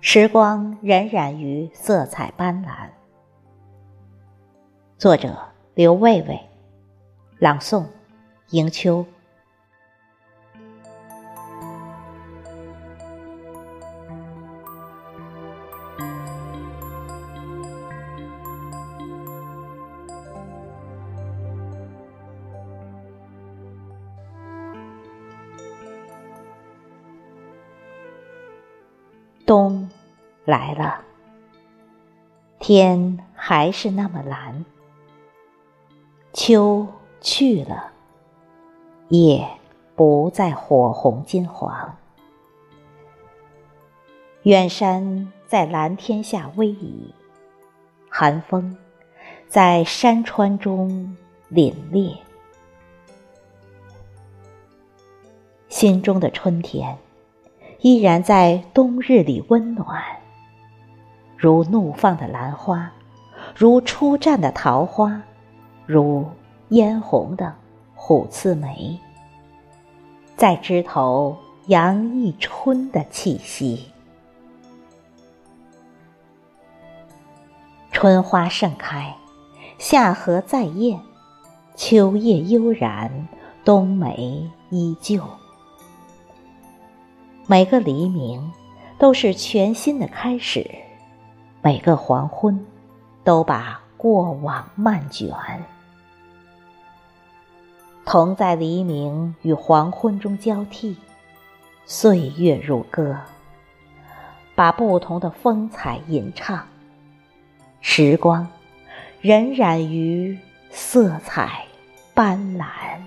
时光荏苒于色彩斑斓。作者：刘卫卫，朗诵：迎秋。冬来了，天还是那么蓝。秋去了，夜不再火红金黄。远山在蓝天下逶迤，寒风在山川中凛冽。心中的春天。依然在冬日里温暖，如怒放的兰花，如初绽的桃花，如嫣红的虎刺梅，在枝头洋溢春的气息。春花盛开，夏荷再艳，秋叶悠然，冬梅依旧。每个黎明都是全新的开始，每个黄昏都把过往漫卷。同在黎明与黄昏中交替，岁月如歌，把不同的风采吟唱。时光荏苒于色彩斑斓。